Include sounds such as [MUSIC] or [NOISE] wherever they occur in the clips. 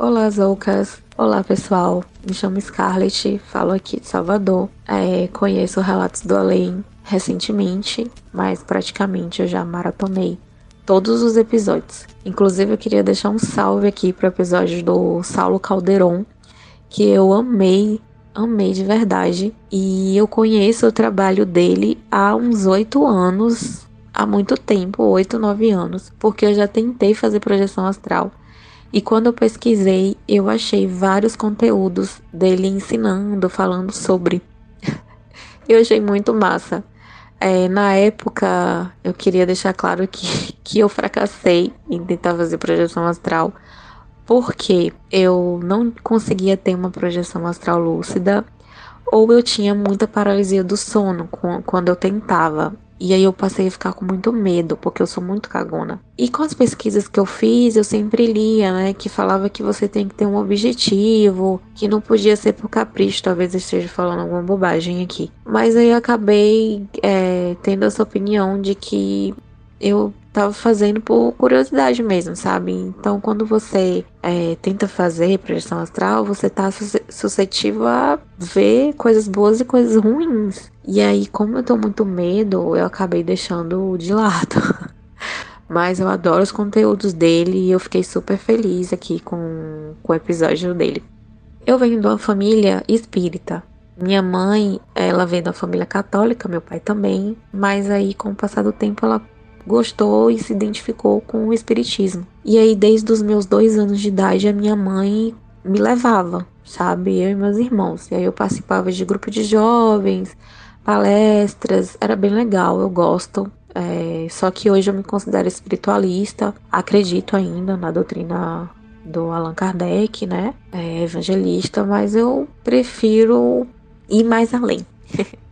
Olá, Zoucas. Olá, pessoal. Me chamo Scarlett, falo aqui de Salvador. É, conheço Relatos do Além recentemente, mas praticamente eu já maratonei todos os episódios. Inclusive, eu queria deixar um salve aqui para o episódio do Saulo Calderon, que eu amei, amei de verdade. E eu conheço o trabalho dele há uns oito anos, há muito tempo, oito, nove anos, porque eu já tentei fazer projeção astral e quando eu pesquisei, eu achei vários conteúdos dele ensinando, falando sobre. [LAUGHS] eu achei muito massa. É, na época, eu queria deixar claro que, [LAUGHS] que eu fracassei em tentar fazer projeção astral, porque eu não conseguia ter uma projeção astral lúcida, ou eu tinha muita paralisia do sono quando eu tentava. E aí eu passei a ficar com muito medo, porque eu sou muito cagona. E com as pesquisas que eu fiz, eu sempre lia, né, que falava que você tem que ter um objetivo, que não podia ser por capricho, talvez eu esteja falando alguma bobagem aqui. Mas aí eu acabei é, tendo essa opinião de que eu tava fazendo por curiosidade mesmo, sabe? Então, quando você é, tenta fazer projeção astral, você tá suscetível a ver coisas boas e coisas ruins. E aí, como eu tô muito medo, eu acabei deixando de lado. [LAUGHS] Mas eu adoro os conteúdos dele e eu fiquei super feliz aqui com, com o episódio dele. Eu venho de uma família espírita. Minha mãe, ela vem da família católica, meu pai também. Mas aí, com o passar do tempo, ela gostou e se identificou com o espiritismo. E aí, desde os meus dois anos de idade, a minha mãe me levava, sabe? Eu e meus irmãos. E aí eu participava de grupo de jovens, palestras, era bem legal, eu gosto. É, só que hoje eu me considero espiritualista, acredito ainda na doutrina do Allan Kardec, né? É, evangelista, mas eu prefiro ir mais além. [LAUGHS]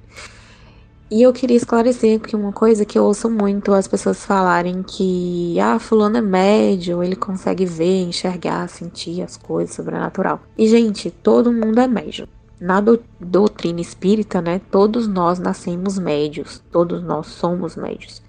E eu queria esclarecer aqui uma coisa que eu ouço muito as pessoas falarem que ah, fulano é médio, ele consegue ver, enxergar, sentir as coisas sobrenatural. E gente, todo mundo é médio. Na do, doutrina espírita, né, todos nós nascemos médios, todos nós somos médios.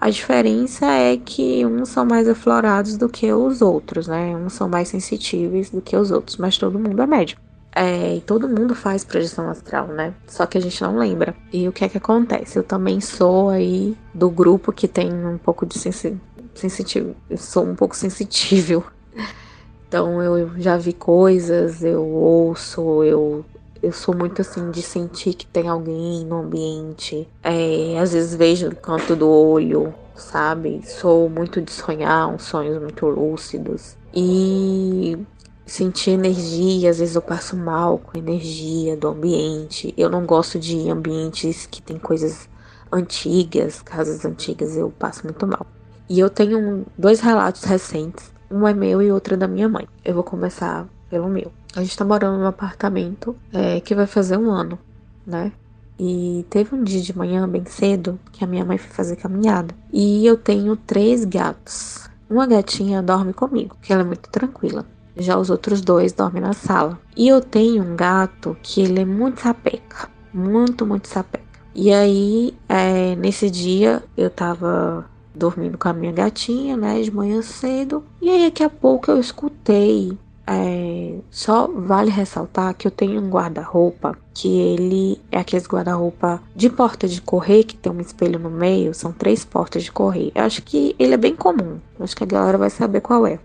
A diferença é que uns são mais aflorados do que os outros, né? Uns são mais sensitivos do que os outros, mas todo mundo é médio. É, e todo mundo faz projeção astral, né? Só que a gente não lembra. E o que é que acontece? Eu também sou aí do grupo que tem um pouco de sensi sensitivo. Eu sou um pouco sensitível. [LAUGHS] Então eu já vi coisas, eu ouço, eu eu sou muito assim de sentir que tem alguém no ambiente. É, às vezes vejo no canto do olho, sabe? Sou muito de sonhar, uns sonhos muito lúcidos. E sentir energia, às vezes eu passo mal com energia do ambiente. Eu não gosto de ambientes que tem coisas antigas, casas antigas, eu passo muito mal. E eu tenho dois relatos recentes, um é meu e outro é da minha mãe. Eu vou começar pelo meu. A gente tá morando num apartamento é, que vai fazer um ano, né? E teve um dia de manhã, bem cedo, que a minha mãe foi fazer caminhada. E eu tenho três gatos. Uma gatinha dorme comigo, que ela é muito tranquila. Já os outros dois dormem na sala. E eu tenho um gato que ele é muito sapeca. Muito, muito sapeca. E aí, é, nesse dia, eu tava dormindo com a minha gatinha, né, de manhã cedo. E aí, daqui a pouco, eu escutei. É, só vale ressaltar que eu tenho um guarda-roupa que ele é aqueles guarda-roupa de porta de correr que tem um espelho no meio. São três portas de correr. Eu acho que ele é bem comum. Acho que a galera vai saber qual é.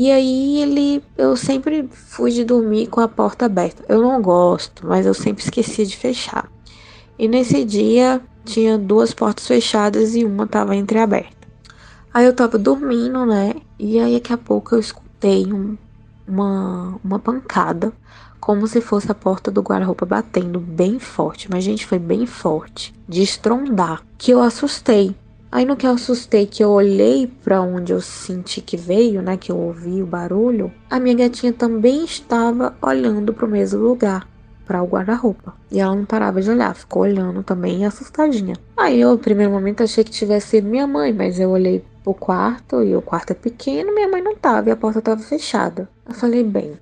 E aí ele, eu sempre fui de dormir com a porta aberta. Eu não gosto, mas eu sempre esquecia de fechar. E nesse dia tinha duas portas fechadas e uma tava entreaberta. Aí eu tava dormindo, né? E aí daqui a pouco eu escutei um, uma, uma pancada, como se fosse a porta do guarda-roupa batendo bem forte. Mas, gente, foi bem forte, de estrondar, que eu assustei. Aí no que eu assustei, que eu olhei para onde eu senti que veio, né, que eu ouvi o barulho, a minha gatinha também estava olhando para o mesmo lugar para o guarda-roupa. E ela não parava de olhar, ficou olhando também assustadinha. Aí eu, no primeiro momento, achei que tivesse sido minha mãe, mas eu olhei pro quarto e o quarto é pequeno, minha mãe não tava e a porta tava fechada. Eu falei, bem,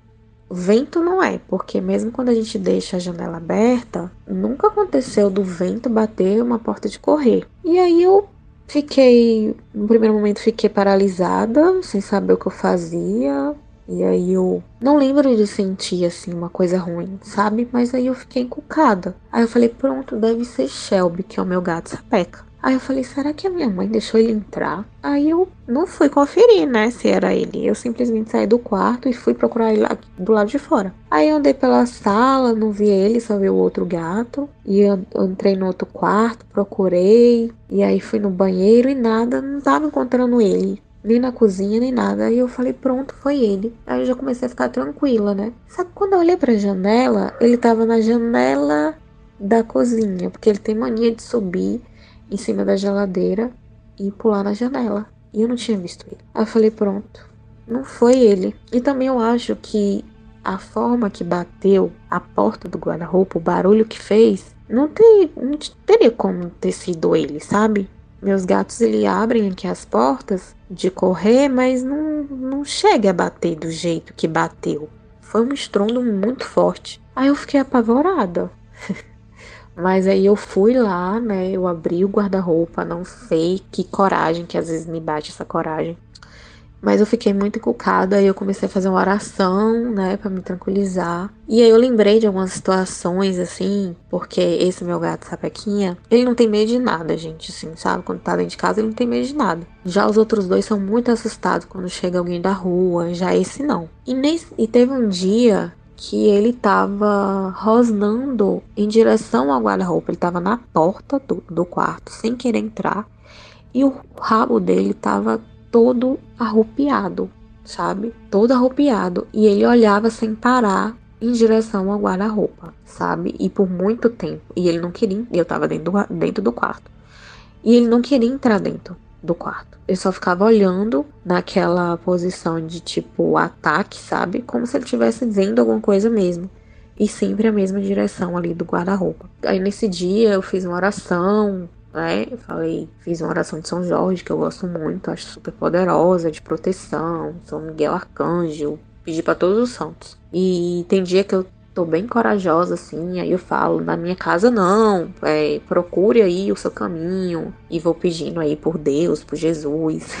vento não é, porque mesmo quando a gente deixa a janela aberta, nunca aconteceu do vento bater uma porta de correr. E aí eu fiquei, no primeiro momento fiquei paralisada, sem saber o que eu fazia, e aí eu não lembro de sentir assim uma coisa ruim, sabe? Mas aí eu fiquei encucada. Aí eu falei, pronto, deve ser Shelby, que é o meu gato sapeca. Aí eu falei, será que a minha mãe deixou ele entrar? Aí eu não fui conferir, né, se era ele. Eu simplesmente saí do quarto e fui procurar ele do lado de fora. Aí eu andei pela sala, não vi ele, só vi o outro gato. E eu entrei no outro quarto, procurei. E aí fui no banheiro e nada, não tava encontrando ele nem na cozinha, nem nada. Aí eu falei, pronto, foi ele. Aí eu já comecei a ficar tranquila, né? Só que quando eu olhei pra janela, ele tava na janela da cozinha, porque ele tem mania de subir em cima da geladeira e pular na janela. E eu não tinha visto ele. Aí eu falei, pronto, não foi ele. E também eu acho que a forma que bateu a porta do guarda-roupa, o barulho que fez, não, ter, não teria como ter sido ele, sabe? Meus gatos ele abrem aqui as portas de correr, mas não, não chega a bater do jeito que bateu. Foi um estrondo muito forte. Aí eu fiquei apavorada. [LAUGHS] mas aí eu fui lá, né? Eu abri o guarda-roupa, não sei que coragem, que às vezes me bate essa coragem. Mas eu fiquei muito encucada e eu comecei a fazer uma oração, né, para me tranquilizar. E aí eu lembrei de algumas situações assim, porque esse meu gato sapequinha, ele não tem medo de nada, gente, assim, sabe? Quando tá dentro de casa, ele não tem medo de nada. Já os outros dois são muito assustados quando chega alguém da rua, já esse não. E, nesse, e teve um dia que ele tava rosnando em direção ao guarda-roupa. Ele tava na porta do, do quarto, sem querer entrar. E o rabo dele tava todo arrupiado, sabe? Todo arrupiado. E ele olhava sem parar em direção ao guarda-roupa, sabe? E por muito tempo. E ele não queria. Eu tava dentro do, dentro do quarto. E ele não queria entrar dentro do quarto. Ele só ficava olhando naquela posição de tipo ataque, sabe? Como se ele estivesse vendo alguma coisa mesmo. E sempre a mesma direção ali do guarda-roupa. Aí nesse dia eu fiz uma oração, né? Eu falei, fiz uma oração de São Jorge, que eu gosto muito, acho super poderosa, de proteção, São Miguel Arcanjo, pedi para todos os santos. E tem dia que eu tô bem corajosa, assim, aí eu falo, na minha casa não, é, procure aí o seu caminho, e vou pedindo aí por Deus, por Jesus.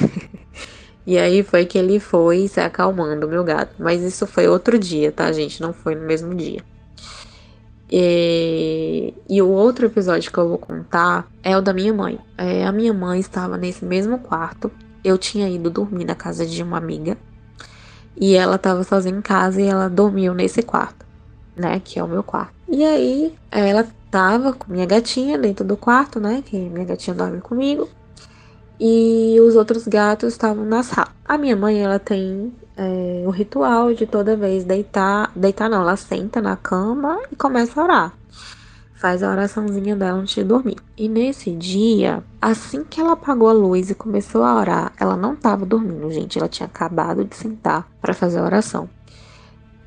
[LAUGHS] e aí foi que ele foi se acalmando, meu gato. Mas isso foi outro dia, tá, gente? Não foi no mesmo dia. E, e, o outro episódio que eu vou contar é o da minha mãe. É, a minha mãe estava nesse mesmo quarto. Eu tinha ido dormir na casa de uma amiga. E ela estava sozinha em casa e ela dormiu nesse quarto, né? Que é o meu quarto. E aí ela tava com minha gatinha dentro do quarto, né? Que minha gatinha dorme comigo. E os outros gatos estavam na sala. A minha mãe, ela tem é, o ritual de toda vez deitar, deitar não, ela senta na cama e começa a orar. Faz a oraçãozinha dela antes de dormir. E nesse dia, assim que ela apagou a luz e começou a orar, ela não estava dormindo, gente. Ela tinha acabado de sentar para fazer a oração.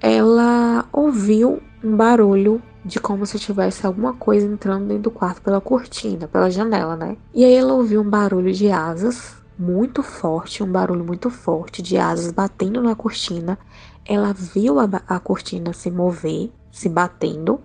Ela ouviu um barulho de como se tivesse alguma coisa entrando dentro do quarto pela cortina, pela janela, né? E aí ela ouviu um barulho de asas muito forte, um barulho muito forte de asas batendo na cortina. Ela viu a, a cortina se mover, se batendo,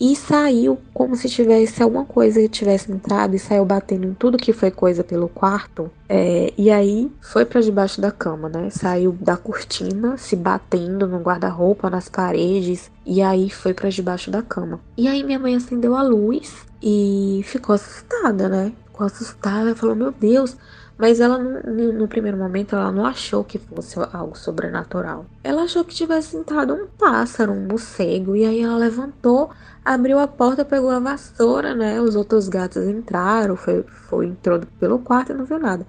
e saiu como se tivesse alguma coisa que tivesse entrado e saiu batendo em tudo que foi coisa pelo quarto. É, e aí foi para debaixo da cama, né? Saiu da cortina, se batendo no guarda-roupa, nas paredes, e aí foi para debaixo da cama. E aí minha mãe acendeu a luz e ficou assustada, né? Ficou assustada, falou: Meu Deus, Mas ela, no, primeiro momento, ela não achou que fosse algo sobrenatural. Ela achou que tivesse entrado um pássaro, um morcego. E aí ela levantou, abriu a porta, pegou a vassoura, né? Os outros gatos entraram, foi, foi entrou pelo quarto e não viu nada.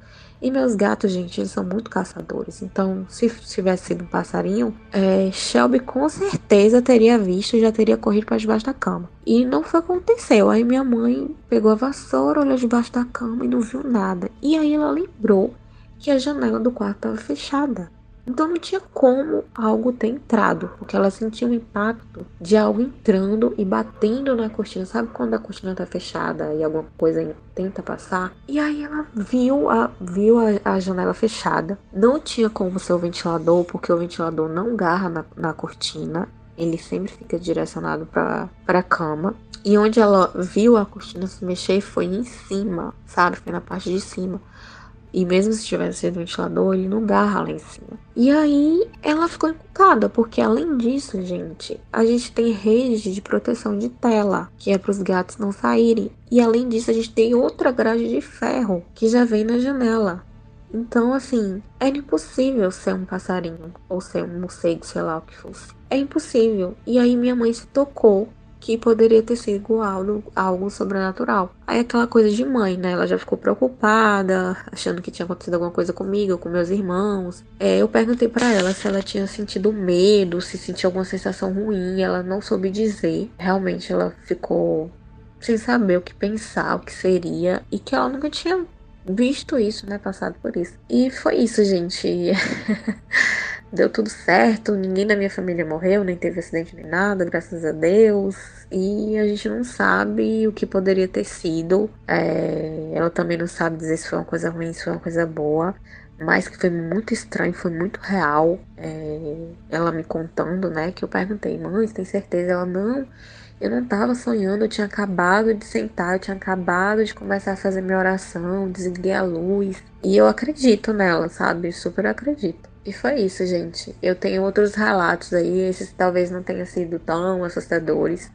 E meus gatos, gente, eles são muito caçadores. Então, se tivesse sido um passarinho, é, Shelby com certeza teria visto e já teria corrido para debaixo da cama. E não foi o que aconteceu. Aí minha mãe pegou a vassoura, olhou debaixo da cama e não viu nada. E aí ela lembrou que a janela do quarto estava fechada. Então não tinha como algo ter entrado, porque ela sentiu o impacto de algo entrando e batendo na cortina. Sabe quando a cortina tá fechada e alguma coisa tenta passar? E aí ela viu a, viu a, a janela fechada. Não tinha como ser o ventilador, porque o ventilador não garra na, na cortina. Ele sempre fica direcionado para a cama. E onde ela viu a cortina se mexer foi em cima, sabe? Foi na parte de cima. E mesmo se tivesse sido ventilador, ele não garra lá em cima. E aí ela ficou encucada, porque além disso, gente, a gente tem rede de proteção de tela, que é para os gatos não saírem. E além disso, a gente tem outra grade de ferro que já vem na janela. Então, assim, era impossível ser um passarinho ou ser um morcego, sei lá o que fosse. É impossível. E aí minha mãe se tocou que poderia ter sido algo, algo sobrenatural. Aí aquela coisa de mãe, né? Ela já ficou preocupada, achando que tinha acontecido alguma coisa comigo, com meus irmãos. É, eu perguntei para ela se ela tinha sentido medo, se sentia alguma sensação ruim. Ela não soube dizer. Realmente ela ficou sem saber o que pensar, o que seria, e que ela nunca tinha visto isso, né? Passado por isso. E foi isso, gente. [LAUGHS] Deu tudo certo, ninguém da minha família morreu, nem teve acidente nem nada, graças a Deus. E a gente não sabe o que poderia ter sido. É, ela também não sabe dizer se foi uma coisa ruim, se foi uma coisa boa. Mas que foi muito estranho, foi muito real. É, ela me contando, né? Que eu perguntei, mãe, você tem certeza? Ela, não. Eu não estava sonhando, eu tinha acabado de sentar, eu tinha acabado de começar a fazer minha oração, desliguei a luz. E eu acredito nela, sabe? Super acredito. E foi isso, gente. Eu tenho outros relatos aí, esses talvez não tenham sido tão assustadores,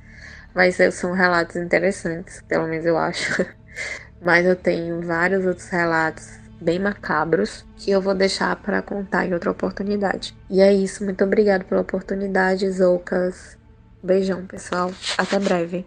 mas são relatos interessantes, pelo menos eu acho. [LAUGHS] mas eu tenho vários outros relatos bem macabros que eu vou deixar para contar em outra oportunidade. E é isso, muito obrigado pela oportunidade, Zoucas. Beijão, pessoal. Até breve.